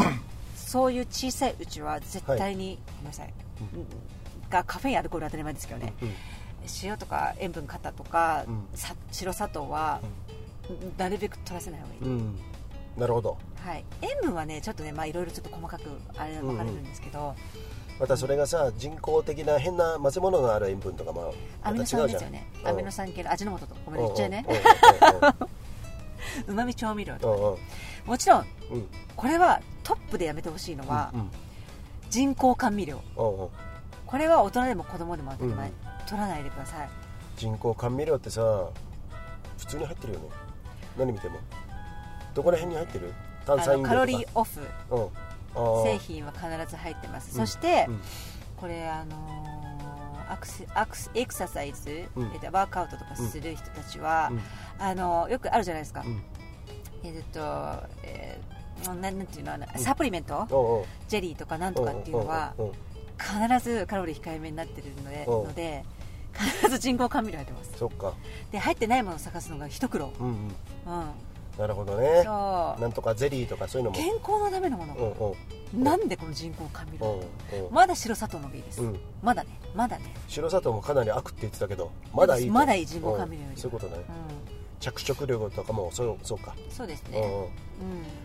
そういう小さいうちは絶対に、ごめんなさい、がカフェインアルコールは当たり前ですけどね、うん塩とか塩分過多とか、うん。さ白砂糖は、なるべく取らせない方がいい、うん。なるほど。はい、塩分はねちょっとねまあいろいろちょっと細かくあれ分かれるんですけど、またそれがさ人工的な変な混ぜ物のある塩分とかもアミノ酸ですよね。うん。アミノ酸系の味の素とごめん言っちゃうね。うまみ 調味料とかもちろんこれはトップでやめてほしいのは、うん人工甘味料。これは大人でも子供でも当たり前、うん取らないでください。人工甘味料ってさ普通に入ってるよね。何見ても。どこら辺に入ってる？炭あ酸飲料カロリーオフ製品は必ず入ってます、うん。そして、うん。これあのーアクセアクセエクササイズ、うん。えっとワークアウトとかする人たちは、うん。あのよくあるじゃないですか、うん。えっと、えーなんていうのサプリメント、ジェリーとかなんとかっていうのは必ずカロリー控えめになってるのでう。んので必ず人工甘味料入ってます。そっか。で入ってないものを探すのが一苦労、うん、なるほどね。そう。なんとかゼリーとかそういうのも。健康のためのもの、うんうん。なんでこの人工甘味う料、んうん。まだ白砂糖の方がいいです、うん。まだね。まだね、白砂糖もかなり悪って言ってたけどまだいいと。まだいい人工甘味料よりうん。そういうことね。う着色料とかもそうそうか。ん、そうですね、うんうん。うん。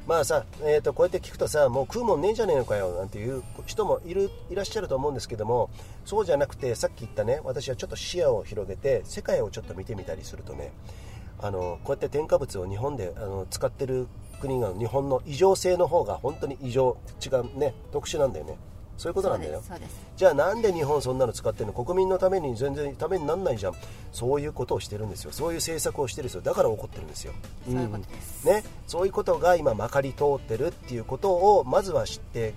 まあさ、えー、とこうやって聞くとさもう食うもんねえんじゃねえのかよなんていう人もいるいらっしゃると思うんですけどもそうじゃなくてさっき言ったね私はちょっと視野を広げて世界をちょっと見てみたりするとねあのこうやって添加物を日本であの使ってる国が日本の異常性の方が本当に異常違うね特殊なんだよね。そういうことなんだよ。じゃあなんで日本そんなの使ってるの？国民のために全然ためにならないじゃん。そういうことをしてるんですよ。そういう政策をしてるんですよ。だから怒ってるんですよ。そういうことです。ね、そういうことが今まかり通ってるっていうことをまずは知って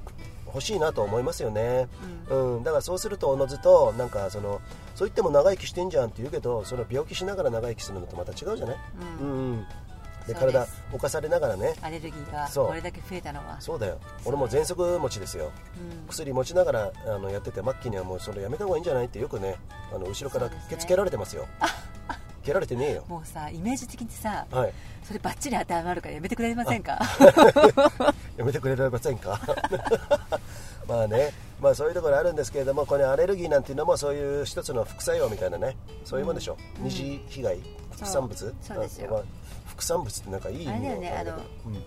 ほしいなと思いますよね、うん。だからそうするとおのずとなんかそのそう言っても長生きしてんじゃんって言うけどその病気しながら長生きするのとまた違うじゃない、うん。うんで体侵されながらね。アレルギーがこれだけ増えたのは。そうだよ。俺も喘息持ちですよ。うん。薬持ちながらあのやってて末期にはもうそれやめた方がいいんじゃない？ってよくねあの後ろからそうですね。ケツ蹴られてますよ 蹴られてねえよ。もうさイメージ的にさはい。それバッチリ当てはまるからやめてくれませんか？やめてくれませんか？まあねまあそういうところあるんですけれどもこれアレルギーなんていうのもそういう一つの副作用みたいなね。そういうもんでしょ、うん。二次被害副産物？そうですよ。まあ副産物ってなんかいい意味あれだよねあのうん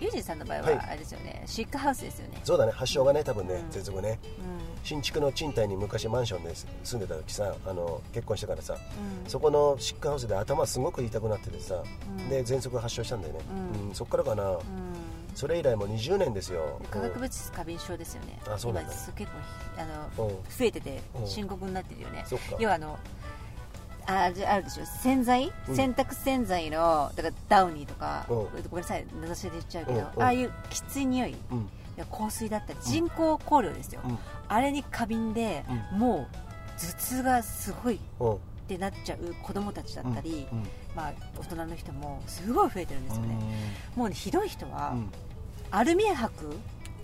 ユージンさんの場合はい。はあれですよね、シックハウスですよね。そうだね発症がね多分ねうん。喘息ね。う新築の賃貸に昔マンションで住んでた時さあの結婚してからさん、うん、そこのシックハウスで頭すごく痛くなっててさ、うん。で喘息発症したんだよね、うん。うんそっからかな、うん。それ以来もう20年ですよ。化学物質過敏症ですよね。あそうなんだ。結構あのうん。増えててうん。深刻になってるよね。要はあのあじゃあるでしょ。洗剤、うん。洗濯洗剤のだからダウニーとか、うん。ごめんなさい名指しで言っちゃうけど、ああいうきつい匂い。うん。香水だったり人工香料ですよ、うん。あれに過敏で、もう頭痛がすごいっうん。てなっちゃう子供たちだったり、うん。まあ、大人の人もすごい増えてるんですよね、もうねひどい人は、うん。アルミ箔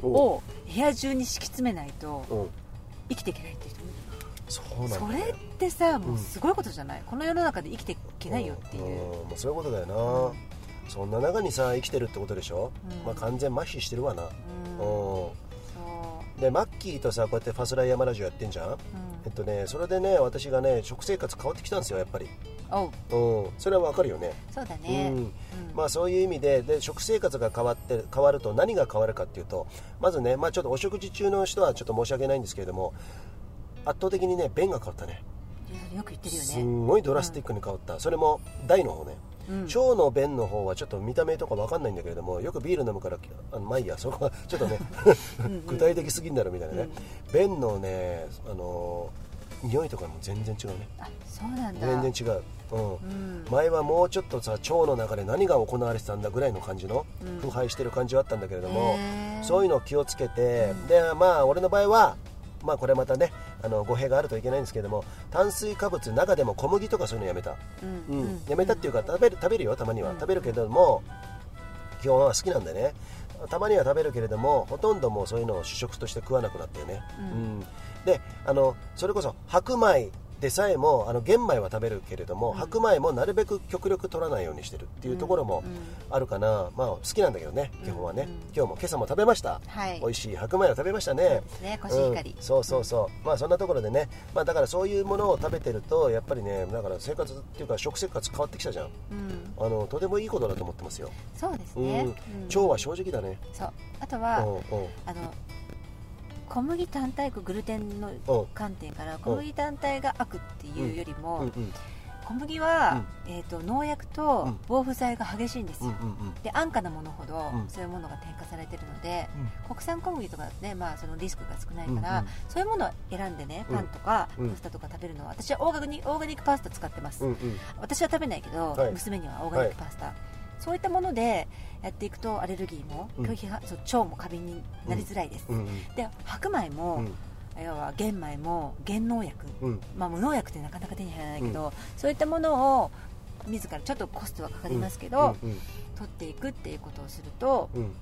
を部屋中に敷き詰めないとう。ん生きていけないっていう人もそうなんだそねれってさもうすごいことじゃない、この世の中で生きていけないよっていう、ん。ん。もうそういうことだよな、そんな中にさ生きてるってことでしょ、うん。まあ、完全麻痺してるわな、うん。でマッキーとさこうやってファスライヤマラジオやってんじゃん、うん。えっとねそれでね私がね食生活変わってきたんですよやっぱり。おう。うん。それはわかるよね。そうだね、うん。うん。まあ、そういう意味でで食生活が変わって変わると何が変わるかっていうとまずね、まあ、ちょっとお食事中の人はちょっと申し訳ないんですけれども圧倒的にね便が変わったね。よく言ってるよすねんごいドラスティックに変わった、それも大の方ね、うん。腸の便の方はちょっと見た目とかわかんないんだけれどもよくビール飲むからあのまあいいやそこはちょっとね 具体的すぎんだろみたいなね、便のねあのー匂いとかも全然違うね。あそうなんだ。全然違う、うん。うん。前はもうちょっとさ腸の中で何が行われてたんだぐらいの感じの、うん。腐敗してる感じはあったんだけれどもそういうのを気をつけて、でまあ俺の場合はまあこれまたねあの語弊があるといけないんですけれども炭水化物中でも小麦とかそういうのやめた、うん。うん。やめたっていうか食べる食べるよたまには、食べるけれども基本は好きなんでね。たまには食べるけれどもほとんどもうそういうのを主食として食わなくなったよね、うん。であのそれこそ白米でさえもあの玄米は食べるけれども、白米もなるべく極力取らないようにしてるっていうところもあるかな、まあ好きなんだけどね基本はね、今日も今朝も食べました、はい。美味しい白米を食べましたね。ですね。コシヒカリうん。そうそうそう、まあそんなところでね、まあ、だからそういうものを食べてるとやっぱりねだから生活っていうか食生活変わってきたじゃん。うん。あのとてもいいことだと思ってますよ、そうですうん。ね、うん。腸は正直だね。そう。あとうんは、うん。あの小麦単体グルテンのうん観点から小麦単体が悪っていうよりも、うんうん小麦は、えー、と農薬とうん。防腐剤が激しいんですよ、うんうんで安価なものほど、うん。そういうものが添加されてるので、う国産小麦とかね、まあ、そのリスクが少ないから、うんうんそういうものを選んでねパンとかうん。パスタとか食べるのは私はオーガニオーガニックパスタ使ってます、うんうん。私は食べないけど、はい。娘にはオーガニックパスタ、そういったものでやっていくとアレルギーも、うん。腸も過敏になりづらいです、うん。うん。で白米も、うん。要は玄米も減農薬、うん。まあ、無農薬ってなかなか手に入らないけど、そういったものを自らちょっとコストはかかりますけど、うん。取っていくっていうことをすると、うん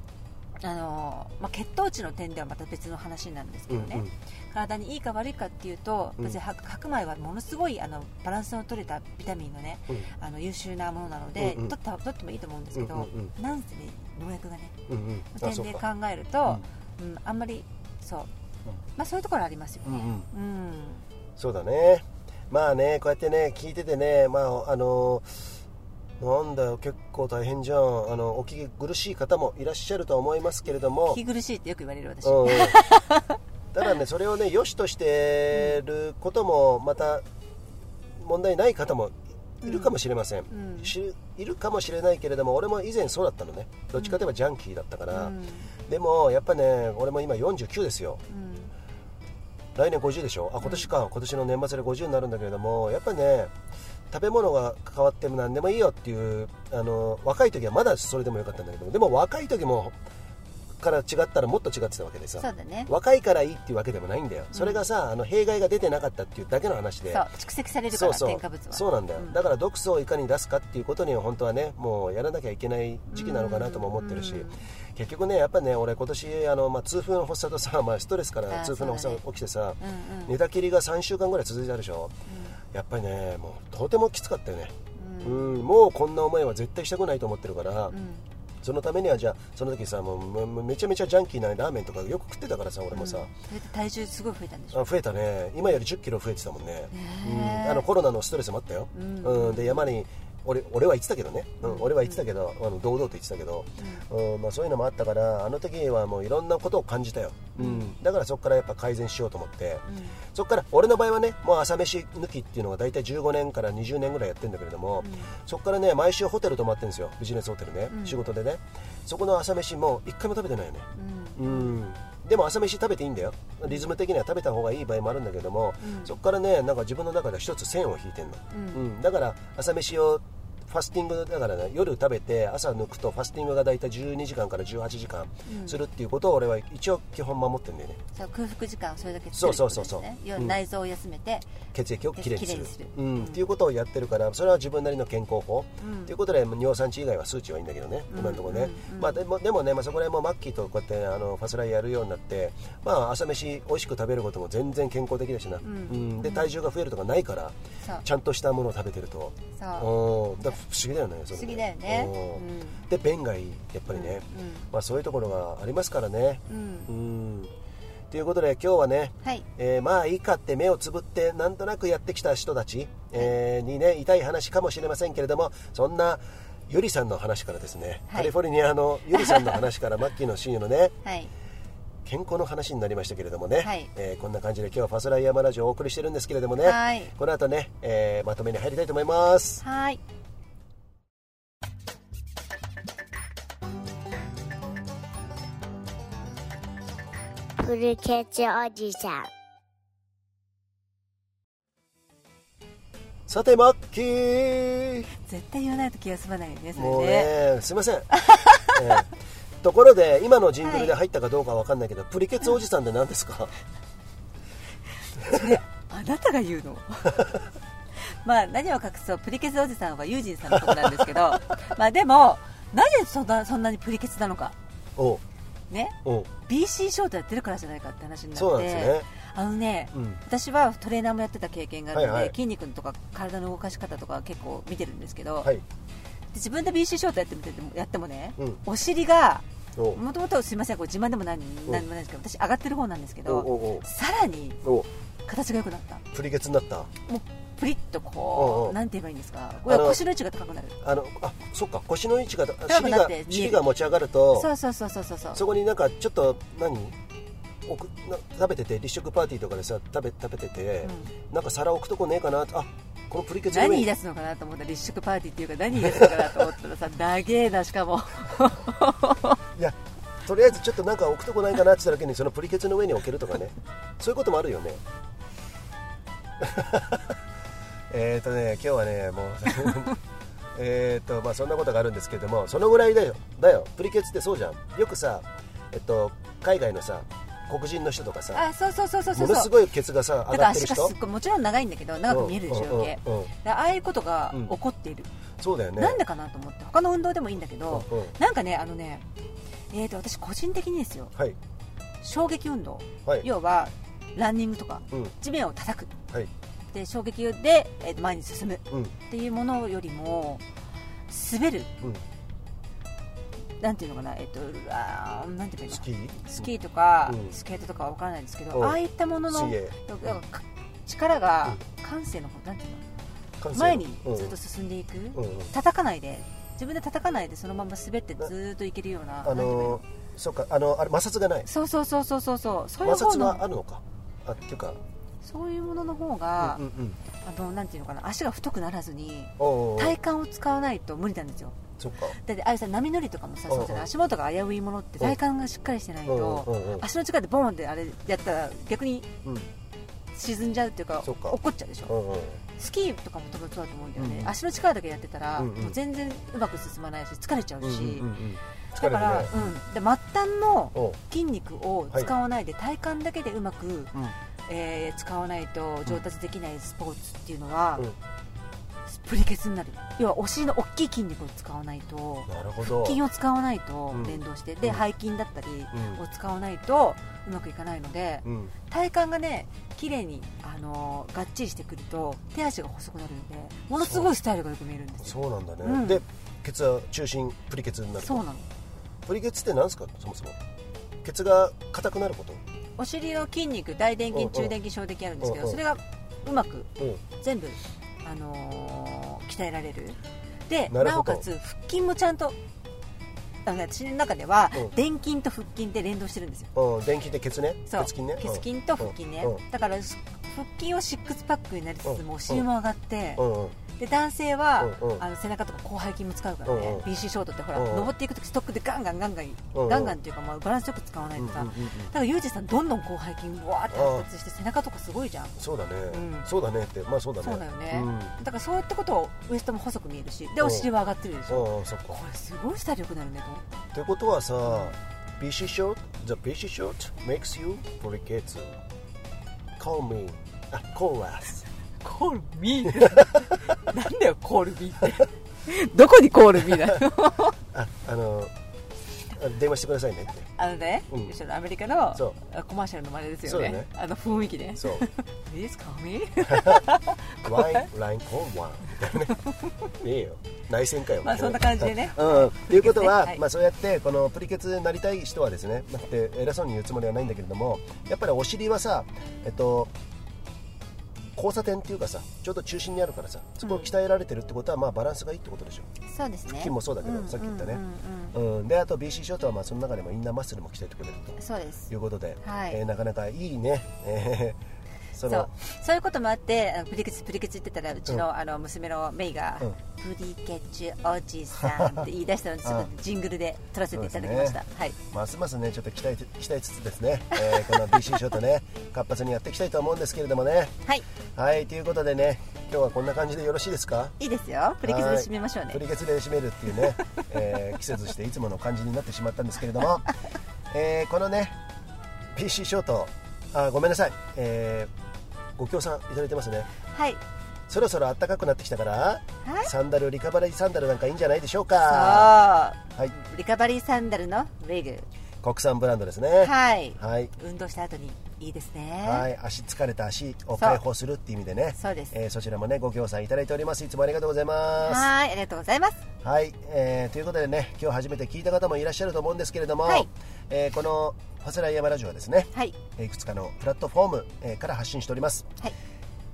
あのまあ、血糖値の点ではまた別の話なんですけどね、うんうん。体にいいか悪いかっていうと、うん。別に白白米はものすごいあのバランスの取れたビタミンのね、うん。あの優秀なものなので、うんうん。取った取ってもいいと思うんですけど、うんうんなんせね農薬がねうんうん。点で考えると、うん。あんまりそう、まあ、そういうところありますよね、うんうん。うん。そうだね。まあねこうやってね聞いててねまああのなんだよ結構大変じゃん。あのお聞き苦しい方もいらっしゃるとは思いますけれども。息苦しいってよく言われる私、うんうん。ただねそれをね良しとしてることもまた問題ない方もいるかもしれません、うん。しいるかもしれないけれども俺も以前そうだったのね。どっちかといえばジャンキーだったから、うん。でもやっぱね俺も今49ですよ。うん。来年50でしょ？あ今年か、今年の年末で50になるんだけれどもやっぱね食べ物が変わっても何でもいいよっていうあの若い時はまだそれでもよかったんだけどでも若い時もから違ったらもっと違ってたわけでさね。若いからいいっていうわけでもないんだよ、それがさあの弊害が出てなかったっていうだけの話で。そう蓄積されるから添加物は。そうなんだよ、うんだから毒素をいかに出すかっていうことには本当はねもうやらなきゃいけない時期なのかなとも思ってるし、うん結局ねやっぱね俺今年あの、まあ、痛風の発作とさ、まあ、ストレスから痛風の発作が起きてさ、うんうん。寝たきりが3週間ぐらい続いたでしょ、やっぱりねもうとてもきつかったよね、うん。もうこんな思いは絶対したくないと思ってるから、うん。そのためにはじゃあその時さもうめちゃめちゃジャンキーなラーメンとかよく食ってたからさ俺もさ、それで体重すごい増えたんでしょ？あ増えたね。今より1 0キロ増えてたもんね。ねうん、あのコロナのストレスもあったよ、うん。うん。で山に俺俺は言ってたけどね、うん俺は言ってたけど、あの堂々と言ってたけど、うん。まあ、そういうのもあったからあの時はもういろんなことを感じたよ、うん。だからそこからやっぱ改善しようと思って、そこから俺の場合はねもう朝飯抜きっていうのが大体15年から20年ぐらいやってるんだけれども、そこからね毎週ホテル泊まってるんですよ。ビジネスホテルね、仕事でね。そこの朝飯もう一回も食べてないよね、うんでも朝飯食べていいんだよ。リズム的には食べた方がいい場合もあるんだけども、そこからねなんか自分の中で一つ線を引いてんの、うん。だから朝飯をファスティングだからね夜食べて朝抜くとファスティングが大体12時間から18時間するっていうことを俺は一応基本守ってるんだよね。そう空腹時間をそれだけそう作そうそうそうるってことですね。要はうん。内臓を休めて、血液をきれいにする。きれいにする。うん。っていうことをやってるからそれは自分なりの健康法、ということで尿酸値以外は数値はいいんだけどね、今のところね、まあ、でもでもね、まあ、そこら辺もマッキーとこうやってあのファスライやるようになって、まあ、朝飯美味しく食べることも全然健康的だしな、うん。で体重が増えるとかないからそう。ちゃんとしたものを食べてると。そう。うん不思議だよね不思議だよね。うん。で便がいいやっぱりね、まあ、そういうところがありますからね。うん。ということで今日はね、はい。えーまあいいかって目をつぶってなんとなくやってきた人たち、えーにね痛い話かもしれませんけれどもそんなゆりさんの話からですね、はい。カリフォルニアのゆりさんの話から マッキーの親友のねはい。健康の話になりましたけれどもね、はい。えーこんな感じで今日はファスライヤマラジオをお送りしてるんですけれどもね、はい。この後ね、えーまとめに入りたいと思います。はいプリケツおじさん。さてマッキー。絶対言わないと気が済まないよねそもうれねねすいません、えーところで今のジングルで入ったかどうかわかんないけど、プリケツおじさんって何ですか？あなたが言うの？まあ何を隠そうプリケツおじさんはユージンさんのことなんですけど まあでもなぜそんなそんなにプリケツなのか。ね。BC ショートやってるからじゃないかって話になって。そうなんですね。あのね、うん。私はトレーナーもやってた経験があるので、はいはい。筋肉とか体の動かし方とか結構見てるんですけど、はい。で自分で BC ショートやってみてもやってもね、うん。お尻がもともとすみませんこれ自慢でも何何もないんですけど私上がってる方なんですけどさらに形が良くなった。プリケツになった。もうプリッとおうこおううなんて言えばいいんですか？腰の位置が高くなる。あのあそっか腰の位置がく尻が尻が持ち上がるとそうそうそうそうそうそう。そこになんかちょっと何？置くな食べてて立食パーティーとかでさ食べ食べてて、なんか皿置くとこねえかな？あこのプリケツの何言い出すのかなと思ったら立食パーティーっていうか何言い出すのかなと思ったらさ長えなしかも。いやとりあえずちょっとなんか置くとこないかなって言っただけにそのプリケツの上に置けるとかね。そういうこともあるよねえっとね今日はねもう えっとまあそんなことがあるんですけどもそのぐらいだよ。だよ。プリケツってそうじゃん。よくさえっと海外のさ黒人の人とかさあそうそうそうそうそう。ものすごいケツがさ上だから足ががってる人？すっごいもちろん長いんだけど長く見えるでしょああいうことがうん。起こっている、そうだよね。なんでかなと思って他の運動でもいいんだけど、うんうん。なんかねあのねえー、と私個人的にですよ。はい。衝撃運動、はい。要はランニングとかうん。地面を叩く。はいで衝撃で、え前に進む。っうん。ていうものよりも滑る。うん。なんていうのかな。えっ、とあーなんていうかスキー？スキーとか、うん。スケートとかは分からないですけうん。どああいったものの力が感性の方なんていうの？前にうん。ずっと進んでいく、うん。うん叩かないで。自分で叩かないでそのまま滑ってずっといけるようなあのーそうかあのあれ摩擦がない。そうそうそうそうそうそう。そういう方摩擦はのあるのか？あっていうかそういうものの方が、うんうんうん。あのなんていうのかな足が太くならずに体幹を使わないと無理なんですよ。そっか。だってああいうさ波乗りとかもさそうじゃない？足元が危ういものって体幹がしっかりしてないと足の力でボーンってあれやったら逆にうん。沈んじゃうっていうか落っこっちゃうでしょスキーとかも多分そうだと思うんだよね、うん。足の力だけやってたら、うんうん。もう全然うまく進まないし疲れちゃうし、うんうんうん。だから、ねうん、で末端の筋肉を使わないで、体幹だけでうまく、うん。えー使わないと上達できないスポーツっていうのは、うんプリケツになる。要はお尻の大きい筋肉を使わないとなるほど。筋を使わないとうん。連動して、でうん。背筋だったりうん。を使わないとうまくいかないので、うん。体幹がね綺麗にあのーがっちりしてくると手足が細くなるんでものすごいスタイルがよく見えるんですよ。そう。なんだね、うん。でケツは中心プリケツになるそうなの。プリケツって何ですか？そもそも。ケツが硬くなること？お尻の筋肉大臀筋中臀筋小臀筋あるんですけどそれがうまくうん。全部、あのー鍛えられる。でなおかつ腹筋もちゃんと私の中ではうん。臀筋と腹筋で連動してるんですよ。うん。電気ってケツね？そう。ケツ筋ね？血筋と腹筋ね、うん。だから腹筋はシックスパックになりつつうん。もお尻も上がって、うん。うんで男性は、うんうん。あの背中とか広背筋も使うからね、うんうん。BC ショートってほら、うんうん。登っていく時ストックでガンガンガンガン、うんうん。ガンガンっていうか、まあ、バランスよく使わないとさ、うんうんうんうん。だからユージさんどんどん広背筋わーって発達して背中とかすごいじゃん。そうだね、うん。そうだねって。まあそうだね。そうだよね、うん。だからそういったことをウエストも細く見えるしでお尻は上がってるでしょ、これすごいスタイル良くなるねと思って。ってことはさ BC short the BC short makes you forget call me. あ call us コールミー なんだよコールミーって。どこにコールミーなの ああのあ電話してくださいねって。あのね、うん。アメリカのそコマーシャルの真似ですよね。ね。あの雰囲気ね。そう。Please call me? LINE call one? みたいなねいいよ。内戦かよ。まあそんな感じでね。うん。ということは、はい。まあ、そうやってこのプリケツになりたい人はですねだって偉そうに言うつもりはないんだけれどもやっぱりお尻はさえっと交差点っていうかさちょうど中心にあるからさそこを鍛えられてるってことは、まあバランスがいいってことでしょ。そうですね。腹筋もそうだけどんさっき言ったね。うんであと BC ショートはまあその中でもインナーマッスルも鍛えてくれるうんそうです。ということで、はい。えーなかなかいいね、えーそのそう。そういうこともあってプリケツプリケツ言ってたらうちの,、あの娘のメイが、うん。プリケチおじさんって言い出したのでちょっと ジングルで撮らせていただきました、そうはい。ますますねちょっと期待期待つつですね、えーこの BC ショートね活発にやっていきたいと思うんですけれどもね。はい。はい。ということでね今日はこんな感じでよろしいですか？いいですよ。プリケツで締めましょうね。プリケツで締めるっていうね、えー季節していつもの感じになってしまったんですけれども、えーこのね PC ショートあごめんなさい、えーご協賛いただいてますね。はい。そろそろ暖かくなってきたから、はい。サンダルリカバリーサンダルなんかいいんじゃないでしょうか。そう。はい。リカバリーサンダルのレグ国産ブランドですね。はい。はい。運動した後にいいですね。はい、足疲れた足を解放するっていう意味でね。そうです。えーそちらもねご協賛いただいております。いつもありがとうございます。はい。ありがとうございます。はい、えーということでね今日初めて聞いた方もいらっしゃると思うんですけれども、はい。えーこのファスライヤマラジオはですねはい。えーいくつかのプラットフォーム、えーから発信しております。はい。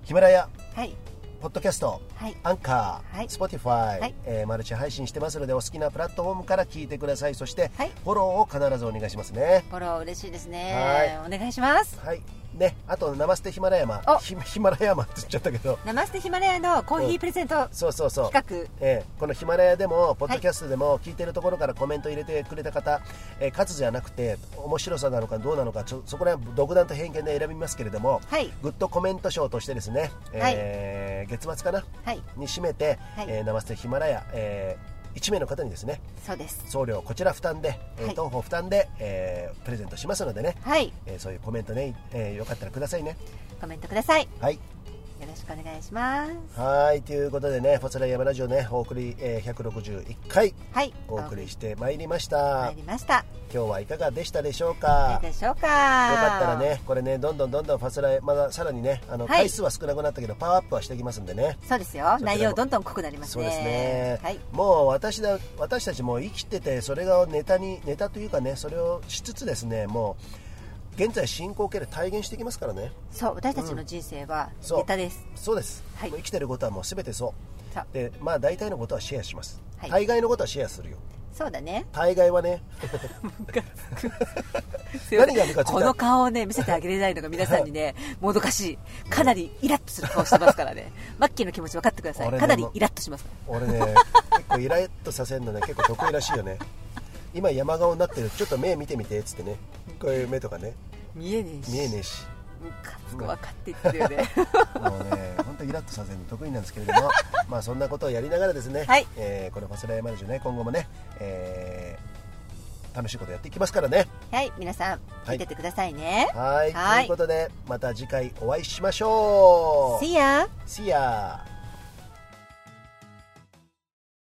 ヒマラヤ。はいポッドキャストはい。アンカー、はい。スポティファイ、はい。えーマルチ配信してますのでお好きなプラットフォームから聞いてください。そして、はい。フォローを必ずお願いしますね。フォロー嬉しいですね。お願いします。はいねあとナマステヒマラヤマ。おヒヒマラヤマって言っちゃったけど。ナマステヒマラヤのコーヒープレゼントそうそうそう。企えーこのヒマラヤでもポッドキャストでも聞いてるところからコメント入れてくれた方、えー数じゃなくて面白さなのかどうなのかちょそこら辺独断と偏見で選びますけれども、はい。グッドコメント賞としてですね、えー月末かな？はい。に締めて、はい。えーナマステヒマラヤ、え1名の方にですねそうです。送料こちら負担で、えーはい。当方負担で、えープレゼントしますのでね、はい。えーそういうコメントね、えーよかったらくださいね。コメントください。よはいろしくお願いします。はいということでね「ファスライヤマラジオね」お送り、えー161回はいお送りしてまいりました。参りました。今日はいかがでしたでしょういか？でしょうか？よかったらねこれねどんどんどんどんファスライまださらにねあの、はい。回数は少なくなったけどパワーアップはしていきますんでね。そうですよ。内容どんどん濃くなりますね。そうですね、はい。もう私だ私たちも生きててそれがネタにネタというかねそれをしつつですねもう現在進行形で体現していきますからね。そう私たちの人生はそう。ネタです。そうです、はい。もう生きてることはもう全てそう。でまあ大体のことはシェアします、はい。大概のことはシェアするよ。そうだね。大概はね。何がムカついたこの顔をね見せてあげれないのが皆さんにね もどかしい。かなりイラッとする顔してますからね。マッキーの気持ち分かってください。俺ねかなりイラッとします。俺ね結構イラッとさせるのね結構得意らしいよね。今山顔になってる。ちょっと目見てみてっつってねこういう目とかね。見えねえし。見えねえし。ムカつくわかって言ってるよね。もうね本当イラッとさせるの得意なんですけれども。まあそんなことをやりながらですね、はい。えーこのファスライヤマラジオね今後もね、えー楽しいことやっていきますからね。はい皆さん聞いててくださいね、はい。はい。ということでまた次回お会いしましょう。See ya! See ya